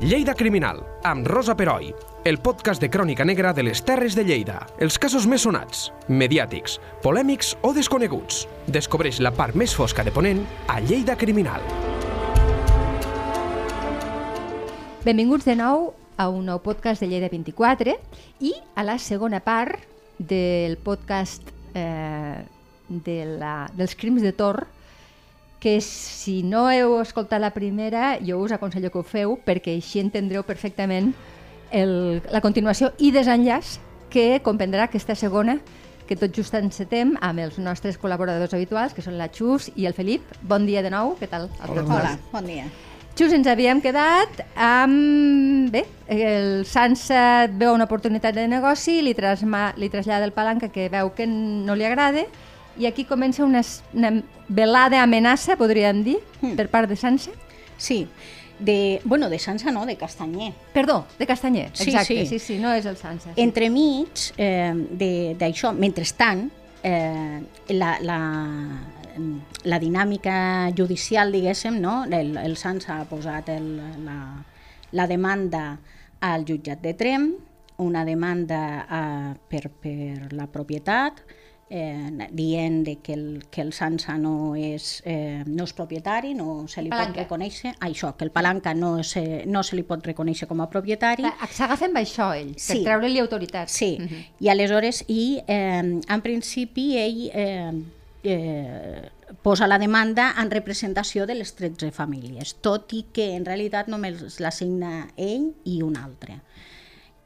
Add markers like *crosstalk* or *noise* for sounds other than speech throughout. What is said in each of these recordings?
Lleida Criminal, amb Rosa Peroi, el podcast de crònica negra de les Terres de Lleida. Els casos més sonats, mediàtics, polèmics o desconeguts. Descobreix la part més fosca de Ponent a Lleida Criminal. Benvinguts de nou a un nou podcast de Lleida 24 i a la segona part del podcast eh, de la, dels crims de Tor, que si no heu escoltat la primera, jo us aconsello que ho feu, perquè així entendreu perfectament el, la continuació i desenllaç que comprendrà aquesta segona que tot just encetem amb els nostres col·laboradors habituals, que són la Xus i el Felip. Bon dia de nou, què tal? Hola, Hola bon dia. Xus, ens havíem quedat amb... Bé, el Sansa veu una oportunitat de negoci, li, trasma, li trasllada el palanca que veu que no li agrada i aquí comença una, una velada amenaça, podríem dir, mm. per part de Sansa. Sí, de, bueno, de Sansa no, de Castanyer. Perdó, de Castanyer, exacte, sí, sí, sí no és el Sansa. Sí. Entremig eh, d'això, mentrestant, eh, la, la, la dinàmica judicial, diguéssim, no? el, el Sansa ha posat el, la, la demanda al jutjat de Trem, una demanda eh, per, per la propietat, eh, dient de que el, que el Sansa no és, eh, no és propietari, no se li Palanca. pot reconèixer, això, que el Palanca no se, no se li pot reconèixer com a propietari. S'agafa amb això ell, per Sí. treure-li autoritat. Sí, Uh -huh. i aleshores, i eh, en principi ell eh, eh, posa la demanda en representació de les 13 famílies, tot i que en realitat només la signa ell i un altre.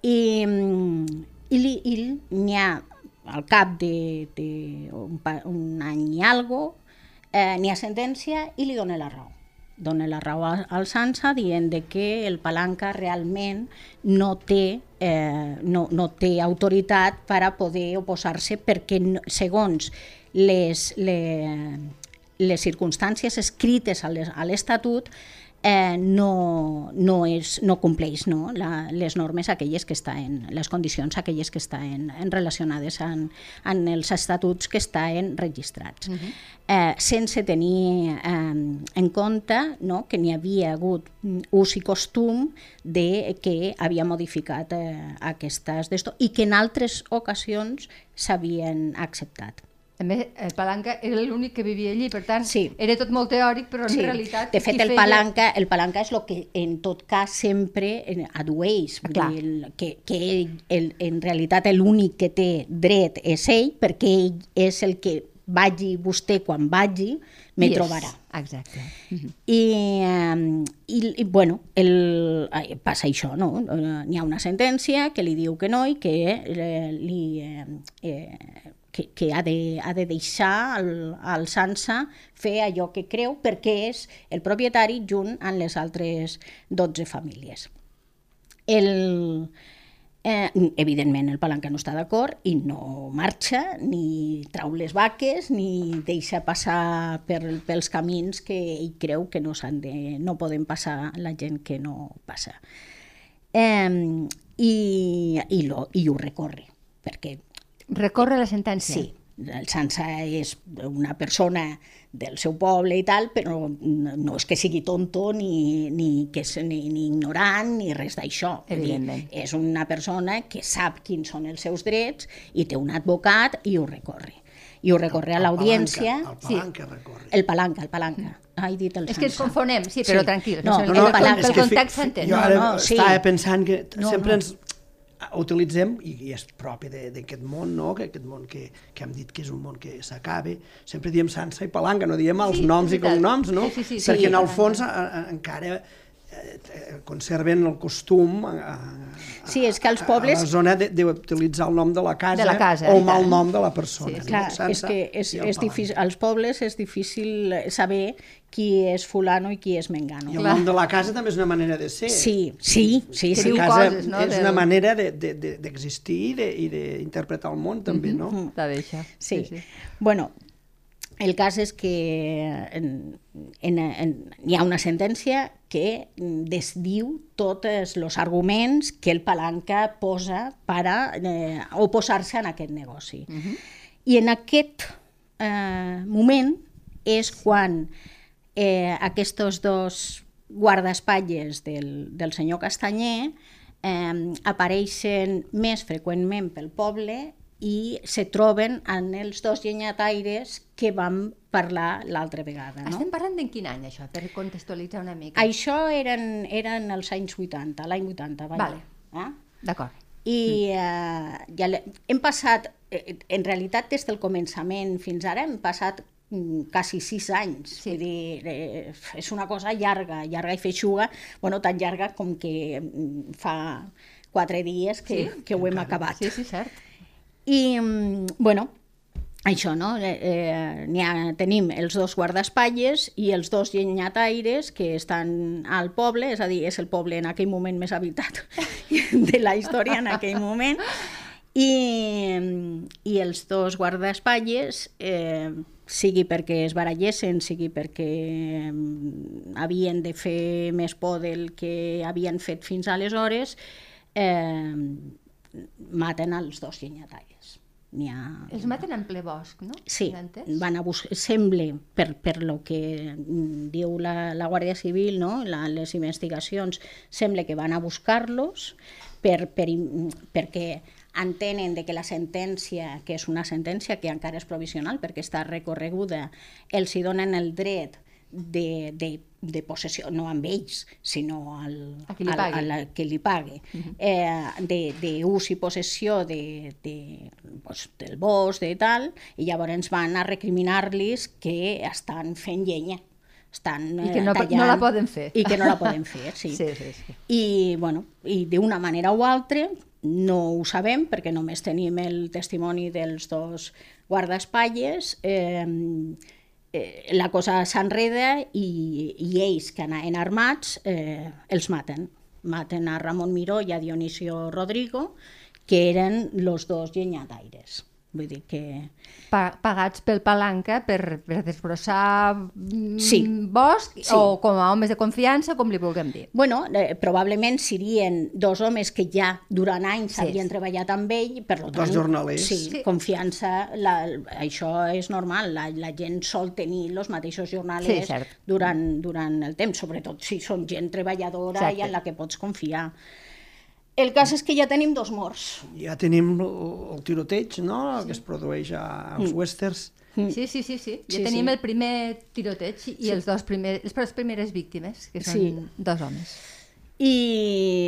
I, mm, i, i n'hi ha al cap de, de un, un any i algo, eh, n'hi ha sentència i li dona la raó. Dona la raó al Sansa dient de que el Palanca realment no té, eh, no, no té autoritat per a poder oposar-se perquè no, segons les, les, les circumstàncies escrites a l'Estatut eh, no, no, és, no compleix no? La, les normes aquelles que estan, les condicions aquelles que estan en relacionades en, en els estatuts que estan registrats. Uh -huh. eh, sense tenir eh, en compte no? que n'hi havia hagut mm, ús i costum de que havia modificat eh, aquestes d'esto i que en altres ocasions s'havien acceptat. A més, el Palanca era l'únic que vivia allí, per tant, Sí. era tot molt teòric, però en realitat... De fet, el feia- palanca, el palanca és el que en tot cas sempre eh, adueix, dir, el, que, que ell, el, en realitat l'únic que té dret és ell, perquè ell és el que vagi vostè quan vagi, me és- trobarà. Exacte. Uh -huh. I, eh, i, i bueno, el, ai, passa això, no? Eh, N'hi ha una sentència que li diu que no i que eh, li... Eh, eh, que, que ha, de, ha de deixar el, el Sansa fer allò que creu perquè és el propietari junt amb les altres 12 famílies. El, eh, evidentment el Palanca no està d'acord i no marxa, ni trau les vaques, ni deixa passar per, pels camins que ell creu que no, de, no poden passar la gent que no passa. Eh, i, i, lo, I ho recorre, perquè Recorre la sentència. Sí, el Sansa és una persona del seu poble i tal, però no, no és que sigui tonto ni, ni, que és, ni, ni ignorant ni res d'això. És una persona que sap quins són els seus drets i té un advocat i ho recorre. I ho recorre a El l'audiència. palanca, El palanca recorre. El palanca, el palanca. Ah, he dit el És que ens confonem, sí, però tranquil, No, no, no, el, no, el, palanca. el, context s'entén. Jo No, ara no, sí. estava pensant que No, sempre no. ens utilitzem, i, i és propi de- d'aquest món, no? que aquest món que, que hem dit que és un món que s'acaba, sempre diem Sansa i Palanca, no diem els Sí, noms i cognoms, no? Sí, sí, sí, Perquè sí. en el fons a, a, encara conserven el costum a, a, Sí, és que els a- pobles- a la zona de- d'utilitzar el nom de la casa, De la casa, o el mal nom de la persona. Sí, no? Clar, és que és, és difícil, als pobles és difícil saber qui és fulano i qui és mengano. I el Clar. nom de la casa també és una manera de ser. Sí, sí, sí, sí. casa coses, no, és una manera d'existir de, de, d'existir i de- i d'interpretar el món, també, no? Està bé, això. Sí. Bueno, el cas és que en, en, en, hi ha una sentència que desdiu tots els arguments que el Palanca posa per eh, oposar-se a aquest negoci. Uh -huh. I en aquest eh, moment és quan eh, aquests dos guardaespatlles del, del senyor Castanyer eh, apareixen més freqüentment pel poble i se troben en els dos llenyataires que vam parlar l'altra vegada. No? Estem parlant d'en quin any, això, per contextualitzar una mica? Això eren, eren els anys 80, l'any 80, vaja. Vale. Eh? D'acord. I eh, ja hem passat, eh, en realitat des del començament fins ara hem passat mm, quasi sis anys. Sí. Vull dir, eh, és una cosa llarga, llarga i feixuga, bueno, tan llarga com que mm, fa quatre dies que, Sí. que ho hem acabat. Sí, sí, cert. I, mm, bueno, això, no? Eh, eh, ha, tenim els dos guardaespatlles i els dos llenyataires que estan al poble, és a dir, és el poble en aquell moment més habitat *laughs* de la història en aquell moment, i, i els dos guardaespatlles, eh, sigui perquè es barallessin, sigui perquè mm, havien de fer més por del que havien fet fins aleshores, eh, maten els dos llenyataires. Ha... Els maten en ple bosc, no? Sí, van a buscar, sembla, per, per lo que mm, diu la, la Guàrdia Civil, no? la, les investigacions, sembla que van a buscar-los per, per, perquè entenen de que la sentència, que és una sentència que encara és provisional perquè està recorreguda, els hi donen el dret de, de, de possessió, no amb ells, sinó al, A qui li al- pagui. a la que li pague, eh, de, de ús i possessió de, de, pues, del bosc, de tal, i llavors van a recriminar-los que estan fent llenya. Estan, I que eh, no po- no tallant, la poden fer. I que no la poden fer, *laughs* sí. Sí, sí, sí. I, bueno, i d'una manera o altra, no ho sabem perquè només tenim el testimoni dels dos guardaespatlles, eh, eh, la cosa s'enreda i, i ells que anaven armats eh, els maten. Maten a Ramon Miró i a Dionisio Rodrigo, que eren los dos llenyataires. Vull dir que... Pa pagats pel palanca per, per desbrossar mm, Sí. bosc Sí. o com a homes de confiança, com li vulguem dir. Bueno, eh, probablement serien dos homes que ja durant anys Sí. havien treballat amb ell, per lo Dos tant... jornalers. Sí, Sí. confiança, la, això és normal, la, la gent sol tenir els mateixos jornalers Sí, cert. durant, durant el temps, sobretot si són gent treballadora Exacte. i en la que pots confiar. El cas és que ja tenim dos morts. Ja tenim el, tiroteig, no?, que es produeix a, als westerns. Sí, sí, sí, sí. Ja Sí, tenim sí. el primer tiroteig i sí. els dos primers, les les primeres víctimes, que són Sí. dos homes. I,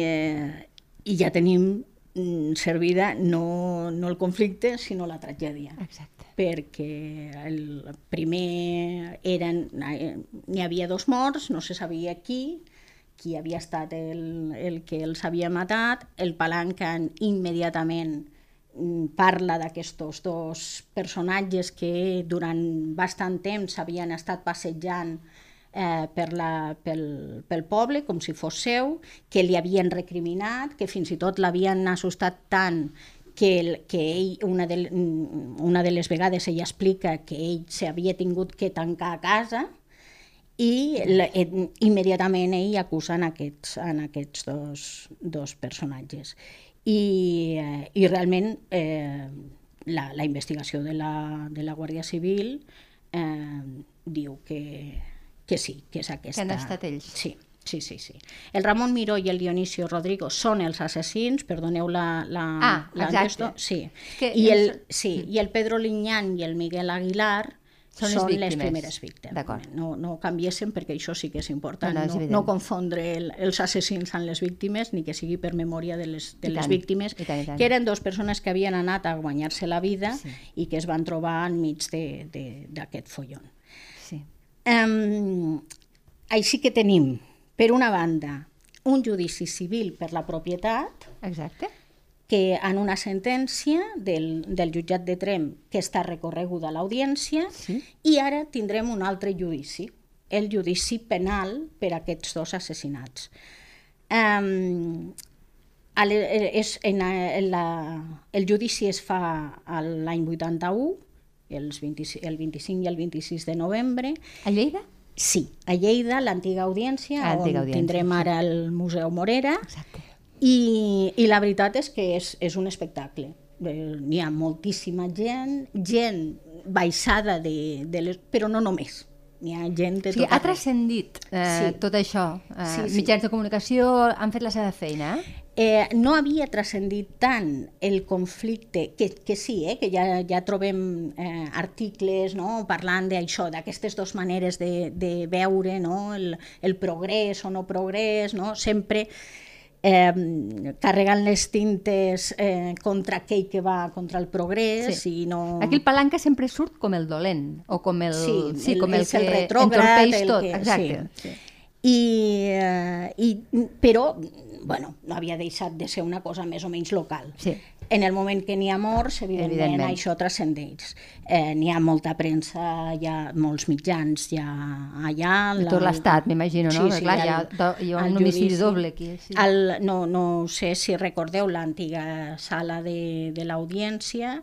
eh, i ja tenim mm, servida no, no el conflicte, sinó la tragèdia. Exacte. perquè el primer eren, eh, n'hi havia dos morts, no se sabia qui, qui havia estat el, el que els havia matat, el Palancan immediatament mm, parla d'aquests dos personatges que durant bastant temps havien estat passejant eh, per la, pel, pel poble, com si fos seu, que li havien recriminat, que fins i tot l'havien assustat tant que, el, que ell, una de, una de les vegades ella explica que ell s'havia tingut que tancar a casa i eh, immediatament ell acusa en aquests, en aquests dos, dos personatges. I, eh, i realment eh, la, la investigació de la, de la Guàrdia Civil eh, diu que, que sí, que és aquesta... han estat ells. Sí, sí, sí, sí. El Ramon Miró i el Dionisio Rodrigo són els assassins, perdoneu la... la Ah, la exacte. Sí. Que I el, sí, i el Pedro Liñán i el Miguel Aguilar Són són, les les, primeres víctimes. No, no canviessin perquè això sí que és important, No, no, és no, confondre el, els assassins amb les víctimes ni que sigui per memòria de les, de I les tant, víctimes, i tant, i tant. que eren dues persones que havien anat a guanyar-se la vida Sí. i que es van trobar enmig d'aquest follon. Sí. Um, així que tenim, per una banda, un judici civil per la propietat, Exacte. Que en una sentència del, del jutjat de Trem que està recorreguda a l'audiència Sí. i ara tindrem un altre judici, el judici penal per a aquests dos assassinats. Um, és, en, en la, el judici es fa l'any 81, els 20, el 25 i el 26 de novembre, A Lleida? Sí, a Lleida, l'antiga audiència, Ah, on audiència, tindrem sí. ara el Museu Morera, Exacte. I, i la veritat és que és, és un espectacle. Eh, N'hi ha moltíssima gent, gent baixada de, de les... però no només. N'hi ha gent de sigui, tot ha arreu. transcendit eh, Sí. tot això. Eh, Sí, sí. Mitjans de comunicació han fet la seva feina, eh? Eh, no havia transcendit tant el conflicte, que, que sí, eh, que ja, ja trobem eh, articles no, parlant d'això, d'aquestes dues maneres de, de veure no, el, el progrés o no progrés, no? sempre eh, carregant les tintes eh, contra aquell que va contra el progrés Sí. i no... Aquí el palanca sempre surt com el dolent, o com el, Sí, sí el- com el el que retrògrad, entorpeix el tot. que- Exacte. sí, sí. I, eh, i, però, bueno, no havia deixat de ser una cosa més o menys local. Sí. En el moment que n'hi ha morts, evidentment, Evidentment. això transcendeix. Eh, n'hi ha molta premsa, hi ha molts mitjans, ha allà... De tot l'estat, m'imagino, no? Perquè, clar, el- hi ha hi ha un judici. doble aquí, sí. El, no, no sé si recordeu l'antiga sala de, de l'audiència,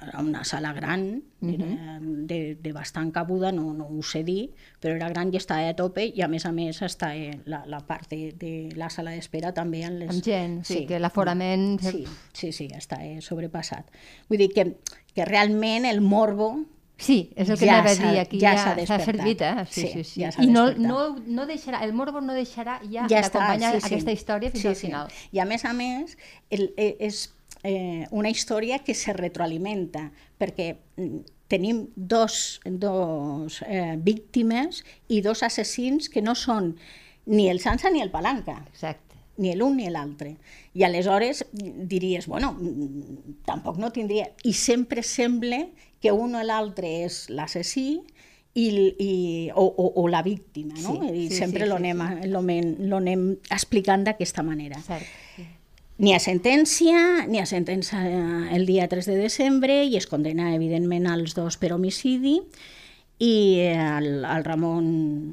era una sala gran, era de, de bastant cabuda, no, no ho sé dir, però era gran i estava a tope i a més a més està la, la part de, de la sala d'espera també en les... Amb gent, sí, que l'aforament... Sí, sí, sí, està eh, sobrepassat. Vull dir que, que realment el morbo Sí, és el que Ja anava a dir, aquí ja ja s'ha servit, eh? Sí, Sí, sí, sí. ja I no, no, no deixarà, el morbo no deixarà ja, ja d'acompanyar sí, sí. aquesta història fins Sí, al sí. final. I a més a més, el, eh, és eh, una història que se retroalimenta, perquè mm, tenim dos, dos eh, víctimes i dos assassins que no són ni el Sansa ni el Palanca Exacte. ni l'un ni l'altre. I aleshores diries, bueno, mm, tampoc no tindria... I sempre sembla que un o l'altre és l'assassí i, i, o, o, o la víctima, no? Sí, I sí, sempre sí, lo sí, anem- anem explicant d'aquesta manera. Cert. Sí. N'hi ha sentència, n'hi ha sentència el dia 3 de desembre i es condena, evidentment, als dos per homicidi. I el, el, Ramon,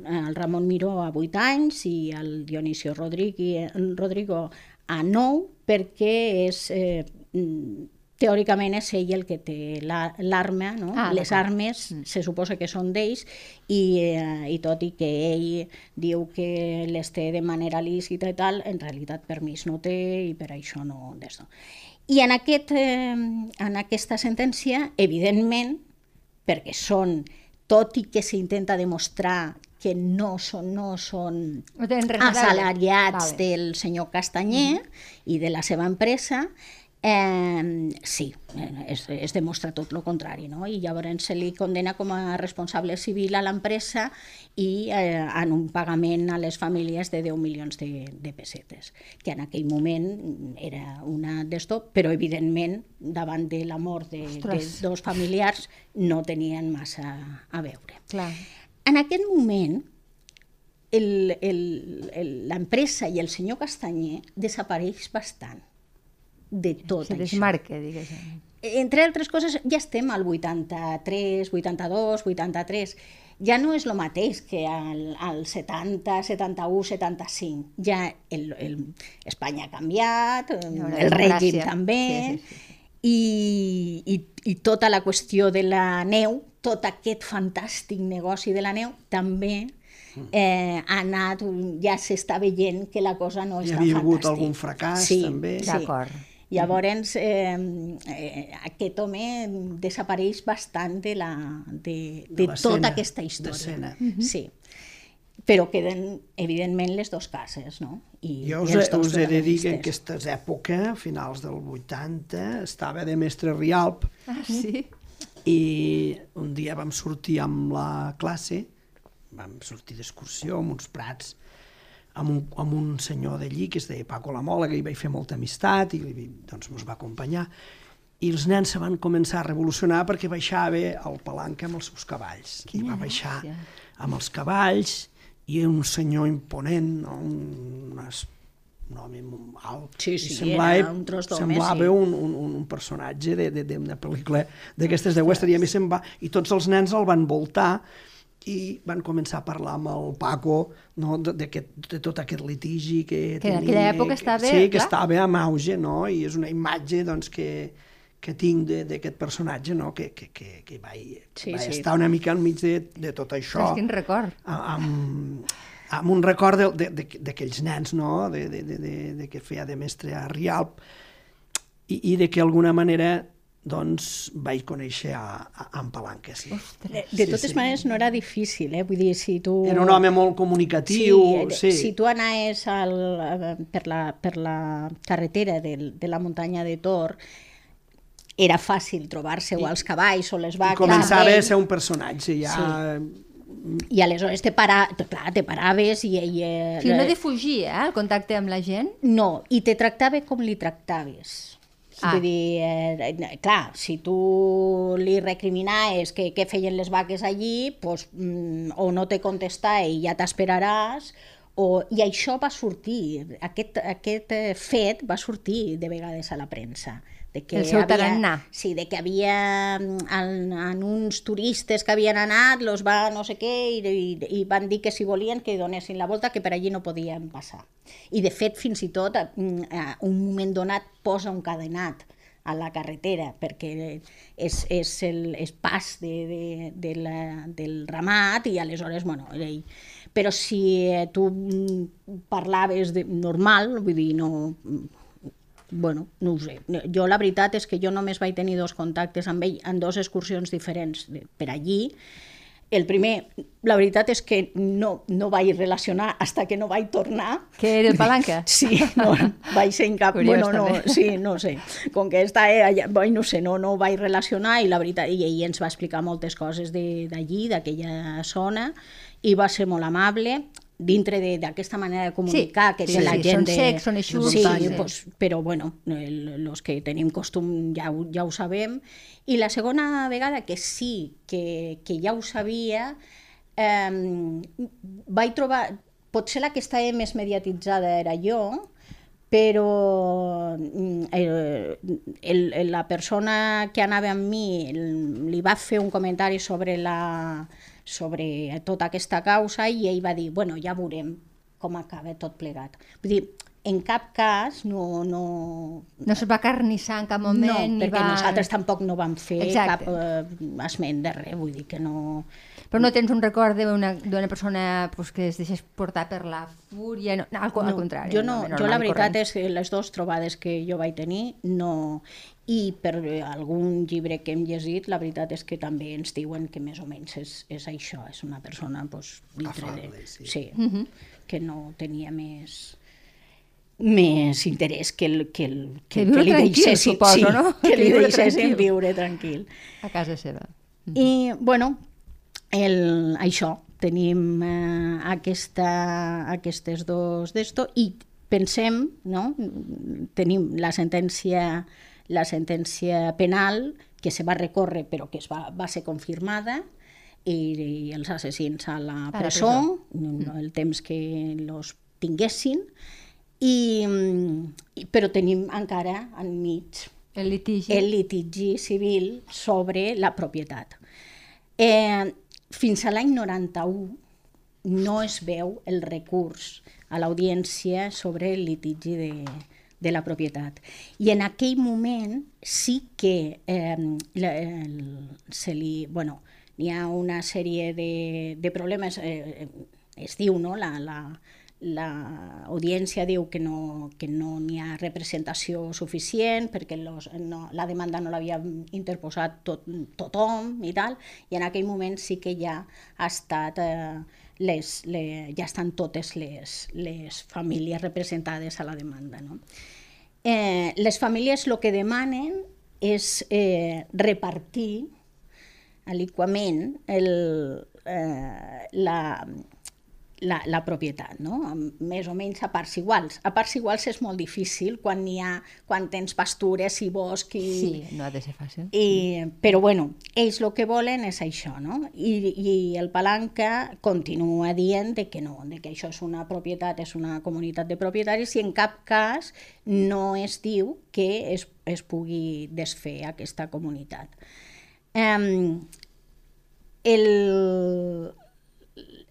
el Ramon Miró a 8 anys i el Dionisio Rodrigo, Rodrigo a 9 perquè és, eh, teòricament és ell el que té la- l'arma, no? Ah, les armes se suposa que són d'ells i, eh, i tot i que ell diu que les té de manera lícita i tal, en realitat permís no té i per això no... I en, aquest, eh, en aquesta sentència, evidentment, perquè són, tot i que s'intenta demostrar que no són, no són assalariats Vale. del senyor Castanyer i de la seva empresa, eh, sí, es, es demostra tot el contrari, no? I llavors se li condena com a responsable civil a l'empresa i eh, en un pagament a les famílies de 10 milions de, de pessetes, que en aquell moment era una d'esto, però evidentment davant de la mort de, de Ostres. dos familiars no tenien massa a veure. Clar. En aquest moment, l'empresa i el senyor Castanyer desapareix bastant de tot Se això. desmarca, diguéssim. Entre altres coses, ja estem al 83, 82, 83. Ja no és el mateix que al, al 70, 71, 75. Ja el, el, Espanya ha canviat, una el règim també, Sí, sí, sí. I, i, i tota la qüestió de la neu, tot aquest fantàstic negoci de la neu, també eh, ha anat, ja s'està veient que la cosa no és Hi tan havia hagut fantàstic. algun fracàs, sí, també. Sí. Llavors, eh, eh, aquest home desapareix bastant de, la, de, de, De tota aquesta història. d'escena. Sí. Però queden, evidentment, les dues cases, no? I, Jo i us, els dos us he de dir que en aquesta època, finals del 80, estava de mestre Rialp Ah, sí? i un dia vam sortir amb la classe, vam sortir d'excursió amb uns prats amb un, amb un senyor d'allí que es deia Paco Lamola, que hi vaig fer molta amistat i li- doncs mos va acompanyar i els nens se van començar a revolucionar perquè baixava el palanca amb els seus cavalls. I va baixar gràcia. amb els cavalls i un senyor imponent, no? un, unes, un home alt. Sí, sí, semblava, era un tros d'home, semblava sí. un, un, un, un personatge de- de- d'una pel·lícula d'aquestes de western i a mi se'n va, i tots els nens el van voltar i van començar a parlar amb el Paco no, de, d'aquest- de tot aquest litigi que, Que en tenia, aquella època que- estava, sí, que clar. estava en auge, no? i és una imatge doncs, que, que tinc de- d'aquest personatge no? que, que, que, que vaig, Sí, vaig sí. estar una mica enmig de, de tot això Ostres, quin record. a- amb, amb un record de- de- de- d'aquells nens, no?, de, de, de, de, de que feia de mestre a Rialp, i, i de que d'alguna manera doncs vaig conèixer a, a, a en Palanca, sí. De, de totes sí, sí. maneres no era difícil, eh? Vull dir, si tu... Era un home molt comunicatiu, sí. sí. Si tu anaves al, per, la, per la carretera de, de la muntanya de Tor, era fàcil trobar-se o els cavalls o les vaques. I començava a ser un personatge, ja... Sí i aleshores te, para, clar, te paraves i... i eh, sí, no defugir eh, el contacte amb la gent? No, i te tractava com li tractaves. Ah. Vull dir, eh, clar, si tu li recriminaves que què feien les vaques allí, pues, mm, o no te contesta i ja t'esperaràs, o, i això va sortir, aquest, aquest eh, fet va sortir de vegades a la premsa de que el seu havia, tarannà. Sí, de que havia mm, en, en uns turistes que havien anat, los va no sé què, i, i, i van dir que si volien que donessin la volta, que per allí no podien passar. I de fet, fins i tot, mm, a un moment donat posa un cadenat a la carretera, perquè és, és el és pas de, de, de la, del ramat i aleshores, bueno, ell... però si tu mm, parlaves de normal, vull dir, no, bueno, no ho sé. Jo la veritat és que jo només vaig tenir dos contactes amb ell en dues excursions diferents per allí. El primer, la veritat és que no, no vaig relacionar hasta que no vaig tornar. Que era el Palanca? *laughs* Sí, no, vaig ser en cap... Curiós, bueno, no, també. sí, no sé. Com que està allà, bueno, no sé, no, no vaig relacionar i la veritat, i ell ens va explicar moltes coses d'allí, d'aquella zona, i va ser molt amable dintre d'aquesta manera de comunicar sí, que sí, la sí, gent són de... secs, són eixuts, sí, sí. pues, però bueno, els que tenim costum ja, ho, ja ho sabem. I la segona vegada que sí, que, que ja ho sabia, eh, vaig trobar... Potser la que estava més mediatitzada era jo, però mm, el, el, la persona que anava amb mi li va fer un comentari sobre la, sobre tota aquesta causa i ell va dir, bueno, ja veurem com acaba tot plegat. Vull dir, en cap cas no... No, no se'l va carnissar en cap moment. No, perquè va... nosaltres tampoc no vam fer Exacte. cap eh, esment de res, vull dir que no... Però no tens un record d'una persona pues, que es deixés portar per la fúria? No, no, al, al contrari. Jo, no, no jo la veritat corrent. és que les dues trobades que jo vaig tenir no... I per algun llibre que hem llegit, la veritat és que també ens diuen que més o menys és, és això, és una persona pues, dintre Afable, de... sí. sí Uh -huh. que no tenia més més interès que, el, que, el, Que viure li tranquil, deixessin, suposo, sí, no? que Que li deixessin viure tranquil. A casa seva. I, bueno, el, això, tenim eh, aquesta, aquestes dos d'esto i pensem, no? tenim la sentència, la sentència penal que se va recórrer però que es va, va ser confirmada i, i els assassins a la A la presó, no, el temps que los tinguessin, i, i, però tenim encara enmig El litigi. el litigi civil sobre la propietat. Eh, fins a l'any 91 no es veu el recurs a l'audiència sobre el litigi de, de la propietat. I en aquell moment sí que eh, la, el, se li... Bueno, n'hi ha una sèrie de, de problemes, eh, es diu, no?, la, la, l'audiència diu que no que no n'hi ha representació suficient perquè los, no, la demanda no l'havia interposat tot, tothom i tal, i en aquell moment sí que ja ha estat eh, les, les, ja estan totes les, les famílies representades a la demanda. No? Eh, les famílies el que demanen és eh, repartir aliquament el, eh, la, la, la propietat, no? Més o menys a parts iguals. A parts iguals és molt difícil quan hi ha, quan tens pastures i bosc i... Sí, no ha de ser fàcil. I, però bueno, ells el que volen és això, no? I, i el Palanca continua dient de que no, de que això és una propietat, és una comunitat de propietaris i en cap cas no es diu que es, es pugui desfer aquesta comunitat. Um, el,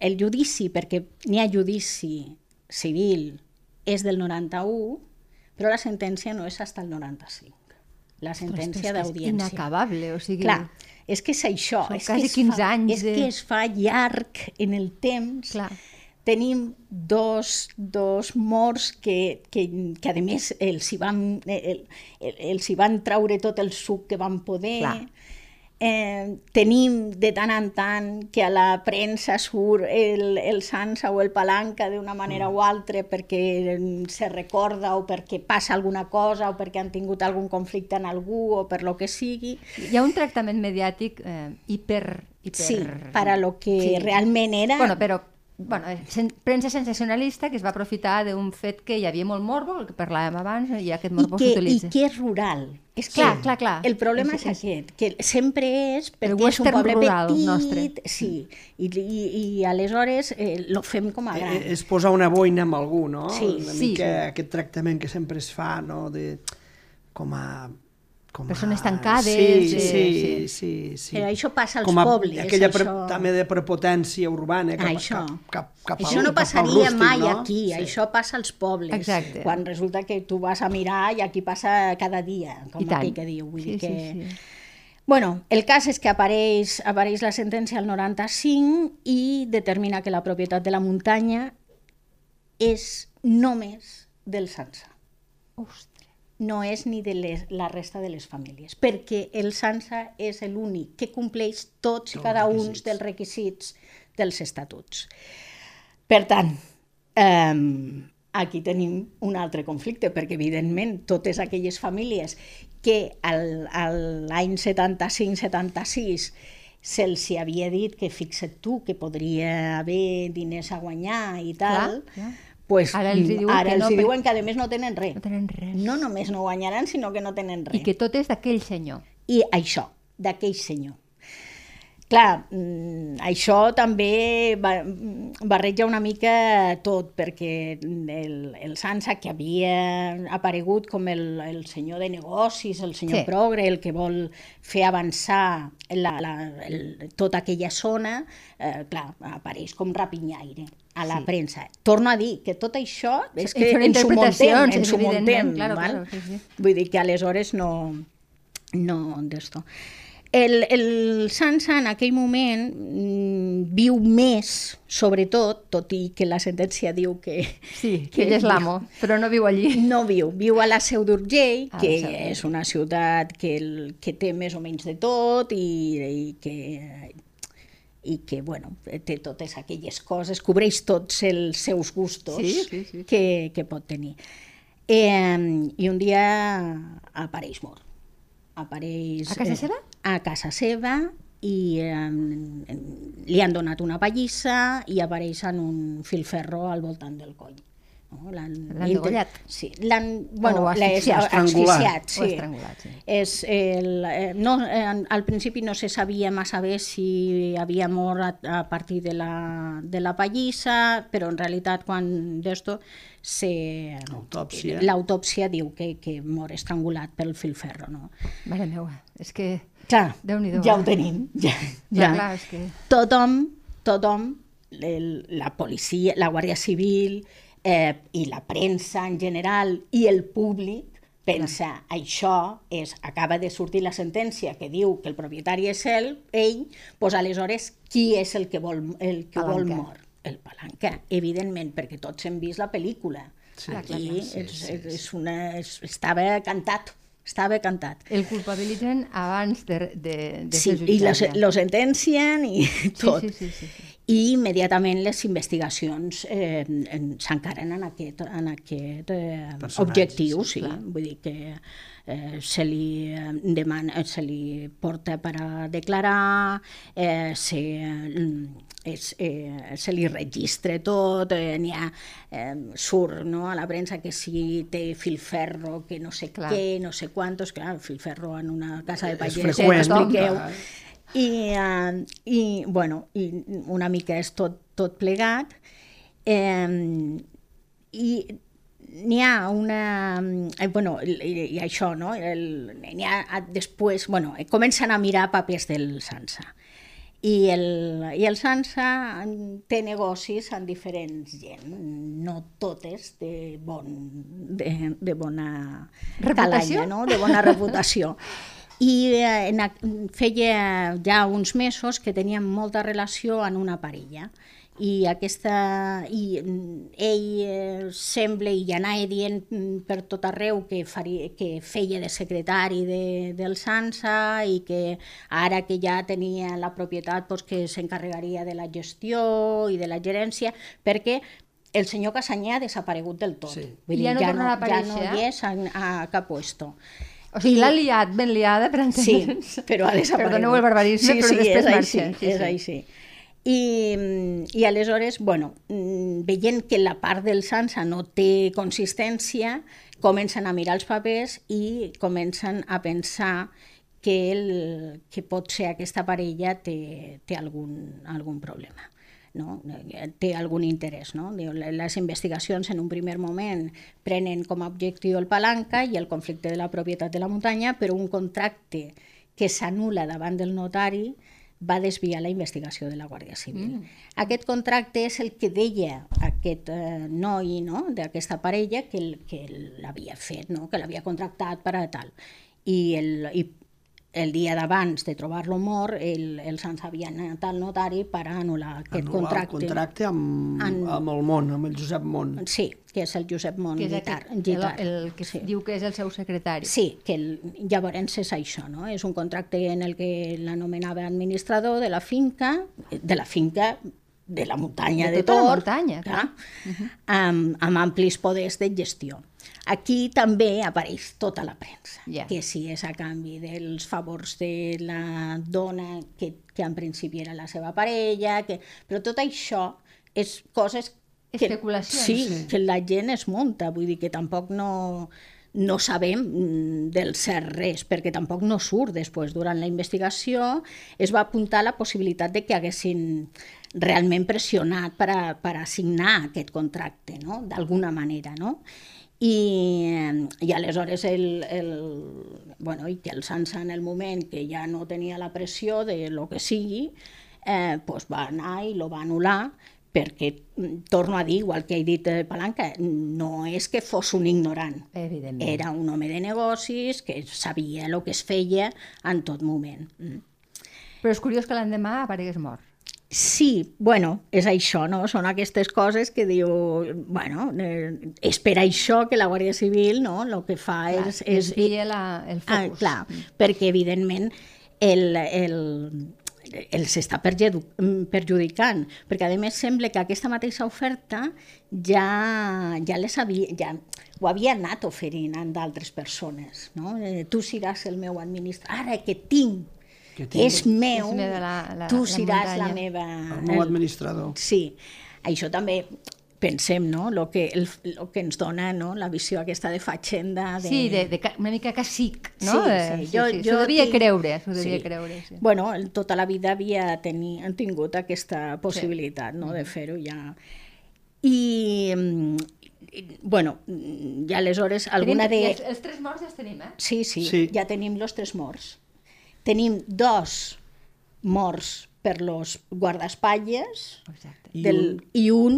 el judici, perquè n'hi ha judici civil, és del 91, però la sentència no és fins al 95. La sentència És d'audiència. inacabable, o sigui... Clar, és que és això. Són és quasi que es 15 fa, anys És de- que es fa llarg en el temps, Clar. tenim dos, dos morts que, que, que a més els hi, van, el, el, els hi van traure tot el suc que van poder. Clar. Eh, tenim de tant en tant que a la premsa surt el, el Sansa o el Palanca d'una manera mm. o altra perquè se recorda o perquè passa alguna cosa o perquè han tingut algun conflicte en algú o per lo que sigui. Hi ha un tractament mediàtic eh, hiper, hiper... Sí, per a lo que Sí. realment era... Bueno, però bueno, eh, sen premsa sensacionalista que es va aprofitar d'un fet que hi havia molt morbo, el que parlàvem abans, i aquest morbo que, I s'utilitza. que és rural. És Clar, que clar, clar. El problema és, És- aquest, que sempre és perquè és un western poble rural petit, nostre. sí, i, i, i aleshores eh, lo fem com a gran. Eh, És posar una boina amb algú, no? Sí. Una Sí. mica aquest tractament que sempre es fa, no? De, com a... Com Persones a... tancades, Sí, de- sí, sí, sí. Però això passa als com a, pobles, Aquella pre, això. també de prepotència urbana cap, Això. cap, cap, cap això no passaria rústic, mai no? aquí, Sí. això passa als pobles. Exacte. Quan resulta que tu vas a mirar i aquí passa cada dia, com aquell que diu. Vull Sí, dir que... sí, sí. Bueno, el cas és que apareix, apareix la sentència al 95 i determina que la propietat de la muntanya és només del Sansa. Ostres. No és ni de les, la resta de les famílies, perquè el Sansa és l'únic que compleix tots i cada un dels requisits dels estatuts. Per tant, eh, aquí tenim un altre conflicte, perquè evidentment totes aquelles famílies que l'any 75-76 se'ls havia dit que fixa't tu que podria haver diners a guanyar i tal, Clar, clar. Pues, Ara els diuen ara que els no, diuen que a més no tenen res. No tenen res. No només no guanyaran, sinó que no tenen res. I que tot és d'aquell senyor. I això, d'aquell senyor. Clar, mm, això també mm, barreja una mica tot, perquè el, el Sansa, que havia aparegut com el, el senyor de negocis, el senyor sí. progre, el que vol fer avançar la, la, el, tota aquella zona, eh, clar, apareix com rapinyaire a la Sí. premsa. Torno a dir que tot això és que ens ho interpretacions, ens ho montem, claro, val? claro, sí, sí. Vull dir que aleshores no, no d'esto. El, el Sansa en aquell moment mm, viu més, sobretot, tot i que la sentència diu que, Sí, *laughs* que ell és l'amo, però no viu allí. *laughs* no viu, viu a la Seu d'Urgell, A la que és una ciutat que, el, que té més o menys de tot i, i que i que, bueno, té totes aquelles coses, cobreix tots els seus gustos Sí, sí, sí. Que, que pot tenir. Eh, I un dia apareix mort. Apareix... A casa eh, seva? A casa seva i eh, li han donat una pallissa i apareix en un filferro al voltant del coll. No? L'han degollat? Sí, l'han... Bueno, O asfixiat. O sí. estrangulat, sí. És el, eh, no, eh, al principi no se sabia massa bé si havia mort a, a partir de la, de la pallissa, però en realitat quan d'esto se... L'autòpsia. L'autòpsia diu que, que mor estrangulat pel filferro, no? Mare meva, és que... Clar, ja eh? ho tenim. *laughs* Ja, Clar, ja. clar, és que... Tothom, tothom, el, la policia, la Guàrdia Civil eh, i la premsa en general i el públic pensa, això és, acaba de sortir la sentència que diu que el propietari és ell, ell, doncs aleshores qui és el que vol, el que vol mort? El palanca, evidentment, perquè tots hem vist la pel·lícula. Sí, Aquí clar. Sí, és, sí, és, és una, és, estava cantat, estava cantat. El culpabilitzen abans de, de, de Sí, ser i lo, jutjat. lo sentencien i tot. Sí, sí, sí, sí, sí. I immediatament les investigacions eh, en- s'encaren en aquest, en aquest eh, objectiu, sí, sí. Vull dir que eh, se, li, eh, demana, se li porta per a declarar, eh, se, mm, és, eh, se li registra tot, eh, n'hi ha, eh, surt no, a la premsa que si té filferro, que no sé Clar. què, no sé quantos, clar, filferro en una casa de És pagès, freqüent, expliqueu. clar. I, uh, i, bueno, i una mica és tot, tot plegat. Eh, I n'hi ha una... Eh, bueno, i, i això, no? El, n'hi ha a- després... Bueno, eh, comencen a mirar papers del Sansa. I el, I el Sansa té negocis amb diferents gent, no totes de, bon, de, de bona Reputació? calanya, no? de bona reputació. *laughs* I eh, en, feia ja uns mesos que teníem molta relació en una parella, i, aquesta, i mm, ell eh, sembla i anava dient mm, per tot arreu que, faria, que feia de secretari de, del Sansa i que ara que ja tenia la propietat doncs, que s'encarregaria de la gestió i de la gerència, perquè el senyor Casanyà ha desaparegut del tot. Sí. Vull Ja no ja, tornarà a no, ja no hi és a, a cap puesto. O sigui, l'ha liat, ben liada, per Sí, entendre'ns. però ha desaparegut. Perdoneu el barbarisme, sí, però sí, després és marxa. així, Sí, és sí. així. I, I aleshores, bueno, mm, veient que la part del Sansa no té consistència, comencen a mirar els papers i comencen a pensar que, el, que pot ser aquesta parella té, té algun, algun problema no? té algun interès. No? Les investigacions en un primer moment prenen com a objectiu el palanca i el conflicte de la propietat de la muntanya, però un contracte que s'anula davant del notari va desviar la investigació de la Guàrdia Civil. Mm. Aquest contracte és el que deia aquest eh, noi no? d'aquesta parella que, que l'havia fet, no? que l'havia contractat per a tal. I, el, i el dia d'abans de trobar-lo mort, el, el Sans havia anat al notari per anul·lar aquest Anul·lar contracte. el contracte amb, En- amb el món, amb el Josep Mont. Sí, que és el Josep Mont Que és Guitar. aquest, el, Guitar. el que sí. diu que és el seu secretari. Sí, que el, llavors és això, no? És un contracte en el que l'anomenava administrador de la finca, de la finca de la muntanya De de, tota la Tor, muntanya, clar, amb, amb amplis poders de gestió. Aquí també apareix tota la premsa, Ja. que si és a canvi dels favors de la dona, que, que en principi era la seva parella, que... però tot això és coses que, Especulacions. sí, Sí. que la gent es munta, vull dir que tampoc no, no sabem mm, del cert res, perquè tampoc no surt després. Durant la investigació es va apuntar la possibilitat de que haguessin realment pressionat per a, per a signar aquest contracte, no? d'alguna manera. No? I, I aleshores el, el, bueno, i que el Sansa en el moment que ja no tenia la pressió de lo que sigui, eh, pues va anar i lo va anul·lar perquè, mm, torno a dir, igual que he dit eh, Palanca, no és que fos un ignorant. Evidentment. Era un home de negocis que sabia el que es feia en tot moment. Mm. Però és curiós que l'endemà aparegués mort. Sí, bueno, és això, no? Són aquestes coses que diu, bueno, eh, és per això que la Guàrdia Civil, no?, el que fa Clar, és... és la, el ah, focus. clar, perquè evidentment el, el, el s'està perjedu- perjudicant, perquè a més sembla que aquesta mateixa oferta ja, ja, les havia, ja ho havia anat oferint a d'altres persones. No? Eh, tu seràs el meu administrador, ara que tinc, Que tinc. és meu, És meva la- la- tu la seràs la muntanya. meva... El nou administrador. Sí, això també pensem, no?, lo que, el, lo que ens dona no? la visió aquesta de fatxenda. De... Sí, de, de, una mica cacic, no? Sí, Eh, sí, jo- sí. jo S'ho devia tinc- creure, s'ho devia sí. creure, sí. Bueno, el- tota la vida havia teni, han tingut aquesta possibilitat no, Mm. de fer-ho ja. I, mm, bueno, mm, i aleshores alguna Tenim, de... els, els tres morts ja els tenim, eh? Sí, sí, Sí. ja tenim los tres morts. Tenim dos morts per los guardaespatlles Exacte. I del, un- i un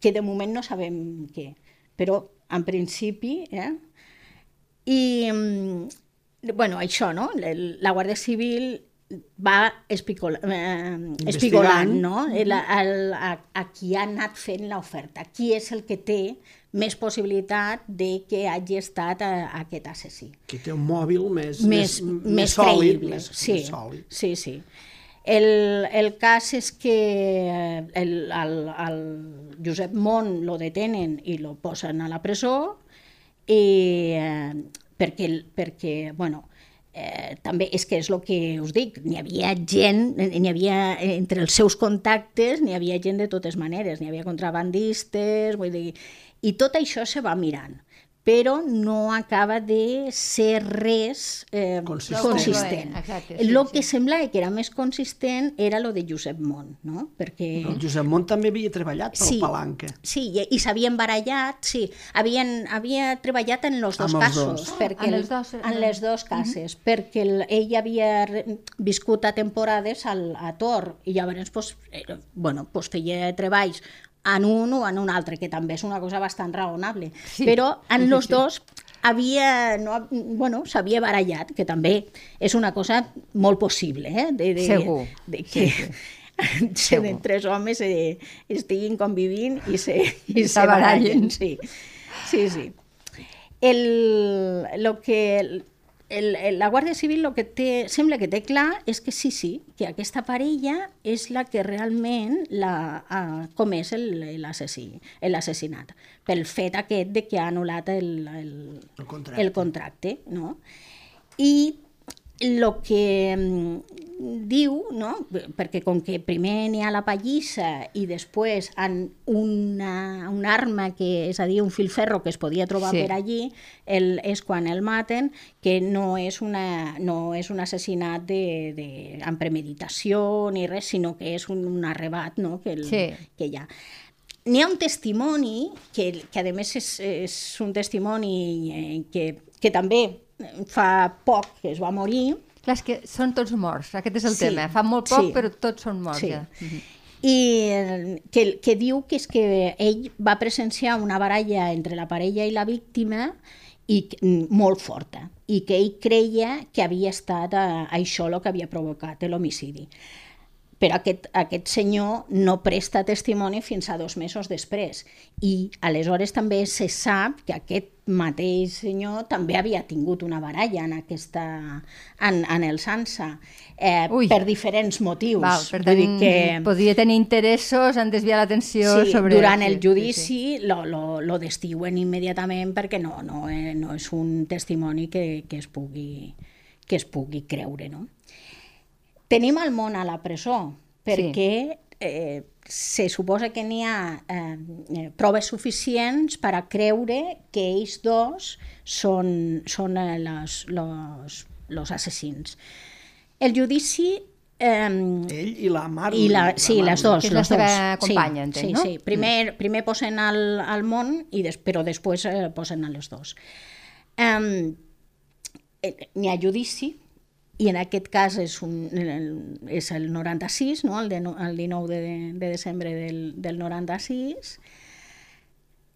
que de moment no sabem què, però en principi, eh? I, mm, bueno, això, no? La Guàrdia Civil va espicola, eh, espigolant, no? El, el, a, a qui ha anat fent l'oferta, qui és el que té més possibilitat de que hagi estat a, aquest assassí Que té un mòbil més, més, més, més, sòlid. creïble. Més, sí, més sòlid. sí, sí. El, el cas és que el, el, el Josep Mont lo detenen i lo posen a la presó i, eh, perquè, perquè bueno, eh, també és que és el que us dic, n'hi havia gent, n'hi havia eh, entre els seus contactes, n'hi havia gent de totes maneres, n'hi havia contrabandistes, vull dir, i tot això se va mirant però no acaba de ser res eh, Consistent. consistent. Exacte, El sí, que sí. sembla que era més consistent era lo de Josep Mont, no? Perquè... El Josep Mont també havia treballat pel Sí. Palanca. Sí, i, i s'havien barallat, sí. Havien, havia treballat en els dos Amb casos. dos. Perquè En el- els dos, eh, en les dos cases, perquè el, ell havia viscut a temporades al, a Tor i llavors pues, era, bueno, pues feia treballs en un o en un altre, que també és una cosa bastant raonable. Sí. Però en Sí, sí, els sí. dos havia, no, bueno, s'havia barallat, que també és una cosa molt possible, eh? De, de, Segur. De que, *laughs* Segur. tres homes eh, estiguin convivint i se, *laughs* i I se barallen. s'abarallen. Sí, sí, sí. El, lo que, el, el, la Guàrdia Civil el que té, sembla que té clar és que sí, sí, que aquesta parella és la que realment la, ha comès l'assassinat, pel fet aquest de que ha anul·lat el, el, El contracte. el contracte no? I el que mm, diu, no? perquè com que primer n'hi ha la pallissa i després han una, una arma, que és a dir, un filferro que es podia trobar Sí. per allí, el, és quan el maten, que no és, una, no és un assassinat de, de, amb premeditació ni res, sinó que és un, un arrebat no? que, el, Sí. que hi ha. N'hi ha un testimoni, que, que a més és, és un testimoni eh, que, que també fa poc que es va morir, Clar, és que són tots morts, aquest és el Sí, tema. Fa molt poc, sí. però tots són morts Sí. ja. Mhm. i eh, que, que diu que és que ell va presenciar una baralla entre la parella i la víctima i mm, molt forta i que ell creia que havia estat eh, això el que havia provocat l'homicidi. Però aquest, aquest senyor no presta testimoni fins a dos mesos després. I aleshores també se sap que aquest mateix senyor també havia tingut una baralla en, aquesta, en, en el Sansa, eh, Ui. per diferents motius. Val, per tant, dir que podria tenir interessos en desviar l'atenció sí, sobre... durant el sí, judici Sí, sí. lo, lo, lo destiuen immediatament perquè no, no, eh, no és un testimoni que, que, es pugui, que es pugui creure. No? Tenim el món a la presó perquè eh, se suposa que n'hi ha eh, eh, proves suficients per a creure que ells dos són, són eh, los, los, los assassins. El judici... Eh, Ell i la Mar... i la, sí, les dos. Que és la les seva dos. companya, sí, entenc, sí, no? Sí, primer, primer posen al, al món, i des, però després eh, posen a les dos. Um, N'hi ha judici, i en aquest cas és, un, és el 96, no? el, de, el 19 de, de desembre del, del 96.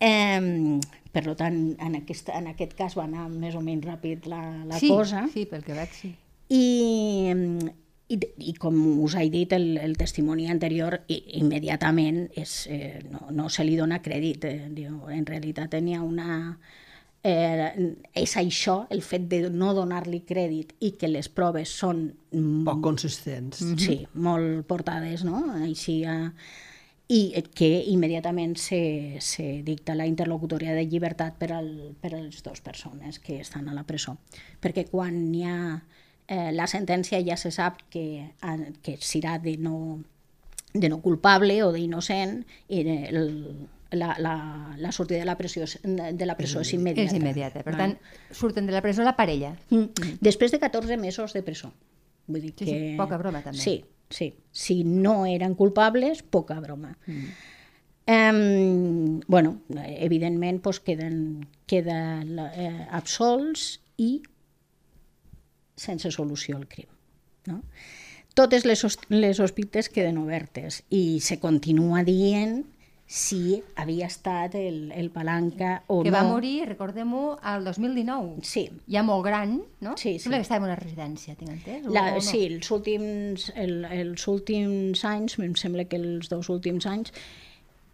Um, per tant, en, aquesta, en aquest cas va anar més o menys ràpid la, la sí, cosa. Sí, pel que veig, sí. I, i, i com us he dit, el, el testimoni anterior i, immediatament és, eh, no, no se li dona crèdit. Eh, diu, en realitat tenia una... Eh, és això, el fet de no donar-li crèdit i que les proves són Poc consistents. sí, molt portades, no? Així, eh, i que immediatament se, se dicta la interlocutòria de llibertat per, al, per a les dues persones que estan a la presó. Perquè quan hi ha eh, la sentència ja se sap que, eh, que serà de no, de no culpable o d'innocent i el, la, la, la sortida de la presó, de la presó és immediata. És immediata. Per tant, surten de la presó la parella. Mm. Després de 14 mesos de presó. Vull dir Sí, que... sí, poca broma, també. Sí, sí. Si no eren culpables, poca broma. Mm. Um, bueno, evidentment pues, queden, queden eh, absolts i sense solució al crim. No? Totes les, les sospites queden obertes i se continua dient si havia estat el, el palanca o que no. va morir, recordem-ho, al 2019. Sí, Ja molt gran, no? Sí, sí. Sembla que estava en una residència, tinc entès? La, o no? Sí, els últims, el, els últims anys, em sembla que els dos últims anys,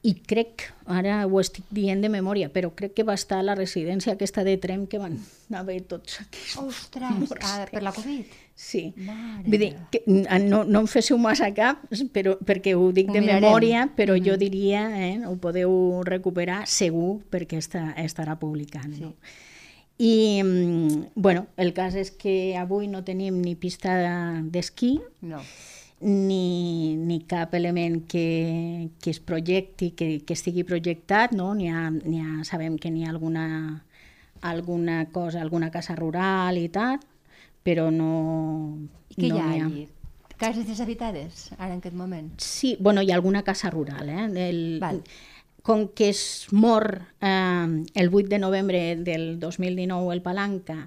i crec, ara ho estic dient de memòria, però crec que va estar a la residència aquesta de Trem que van haver tots aquí. Ostres, ah, per la Covid. Sí. Mare Vull dir, que, no, no em féssiu massa cap, però, perquè ho dic Ho de mirarem. memòria, però jo diria, eh, ho podeu recuperar segur perquè està, estarà publicant. No? I, mm, bueno, el cas és que avui no tenim ni pista d'esquí, No. ni, ni cap element que, que es projecti, que, que estigui projectat, no? N'hi ha, n'hi ha, sabem que n'hi ha alguna, alguna cosa, alguna casa rural i tal, però no... I què no hi ha allí? Cases deshabitades, ara en aquest moment? Sí, bueno, hi ha alguna casa rural, eh? El, Val. Com que es mor eh, el 8 de novembre del 2019 el Palanca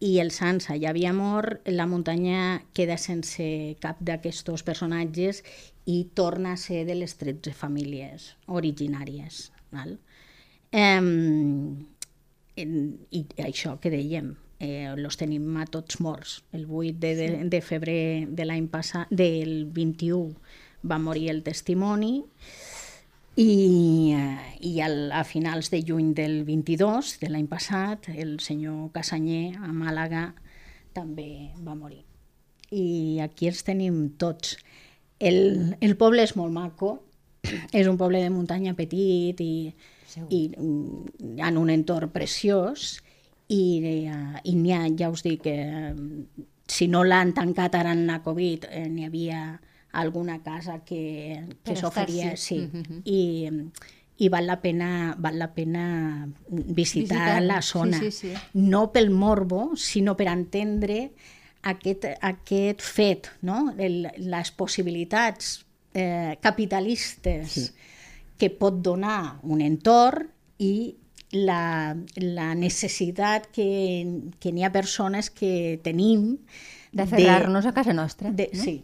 i el Sansa ja havia mort, la muntanya queda sense cap d'aquests personatges i torna a ser de les 13 famílies originàries. Val? Eh, I això que dèiem, eh, los tenim a tots morts. El 8 de, de, de febrer de l'any passat, del 21, va morir el testimoni i, eh, i al, a finals de juny del 22, de l'any passat, el senyor Casanyer a Màlaga també va morir. I aquí els tenim tots. El, el poble és molt maco, és un poble de muntanya petit i, i mm, en un entorn preciós i, eh, i n'hi ha, ja us dic, eh, si no l'han tancat ara en la Covid, eh, n'hi havia alguna casa que, que s'oferia, sí. sí, Mhm. i, i val la pena, val la pena visitar Visitar, la sí, zona. sí, sí. No pel morbo, sinó per entendre aquest, aquest fet, no? El, les possibilitats eh, capitalistes sí. que pot donar un entorn i la, la necessitat que, que n'hi ha persones que tenim D'aferrar-nos a casa nostra. de, no? sí,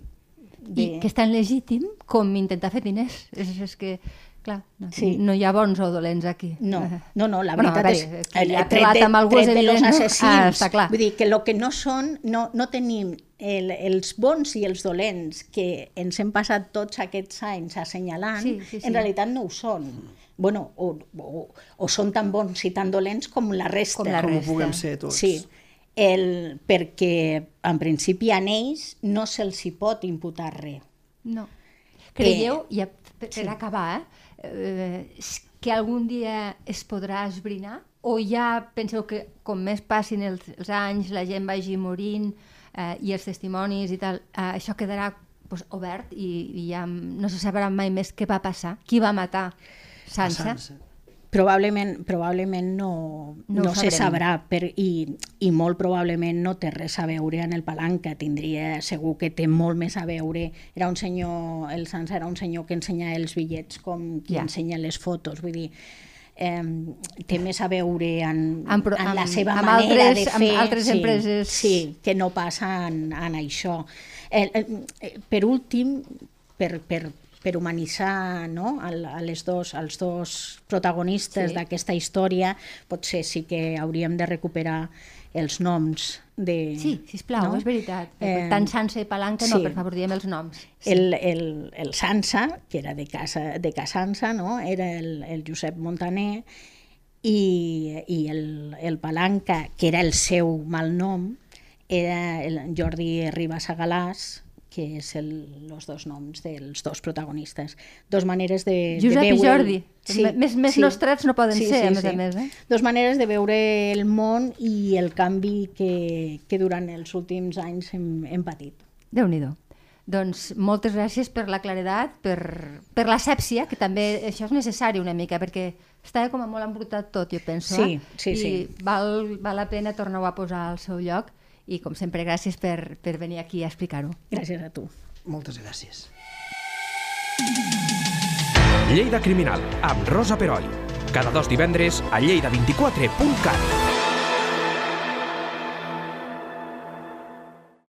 I que és tan legítim com intentar fer diners. És, és que, clar, no, Sí. no hi ha bons o dolents aquí. No, Eh, no, no, la bueno, veritat a és... veure, qui eh, ha tret de- amb algú és tret de los evident, no? assassins. Ah, està clar. Vull dir que el que no són, no, no tenim el, els bons i els dolents que ens hem passat tots aquests anys assenyalant, Sí, sí, sí. en realitat no ho són. Bueno, o, o, o són tan bons i tan dolents com la resta. Com la Com ho resta. puguem ser tots. Sí, el, perquè en principi a ells no se'ls hi pot imputar res. No. Creieu, Eh, ja per, per sí. acabar, eh, eh, que algun dia es podrà esbrinar? O ja penseu que com més passin els, els anys, la gent vagi morint eh, i els testimonis i tal, eh, això quedarà pues, obert i, i ja no se sabrà mai més què va passar, qui va matar Sansa? Sansa. Probablement, probablement no, No no, se sabrà per, i, i molt probablement no té res a veure en el palanca, tindria, segur que té molt més a veure. Era un senyor, el Sansa era un senyor que ensenya els bitllets com qui Ja. ja. ensenya les fotos, vull dir, eh, té més a veure en, Amb pro- en la amb- seva amb manera altres- de amb fer. altres sí, empreses. Sí, que no passa en, en això. El, el, per últim, per, per, per humanitzar no? el, a les dos, els dos protagonistes Sí. d'aquesta història, potser sí que hauríem de recuperar els noms de... Sí, sisplau, no? és veritat. Eh, Tant Sansa i Palanca, no, sí. per favor, diem els noms. El, el, el Sansa, que era de, casa, de Casansa, no? era el, el Josep Montaner, i, i el, el Palanca, que era el seu malnom, era el Jordi Ribas Agalàs, que és el, els dos noms dels dos protagonistes. Dos maneres de, Josep de i veure... Jordi. Més- més nostrats no poden ser, a més a més, eh? Dos maneres de veure el món i el canvi que, que durant els últims anys hem, hem patit. déu nhi Doncs moltes gràcies per la claredat, per, per l'asèpsia, que també això és necessari una mica, perquè estava com a molt embrutat tot, jo penso. Sí, eh? sí, I sí. val, val la pena tornar-ho a posar al seu lloc i, com sempre, gràcies per, per venir aquí a explicar-ho. Gràcies a tu. Moltes gràcies. Lleida Criminal, amb Rosa Peroi. Cada dos divendres a lleida24.cat.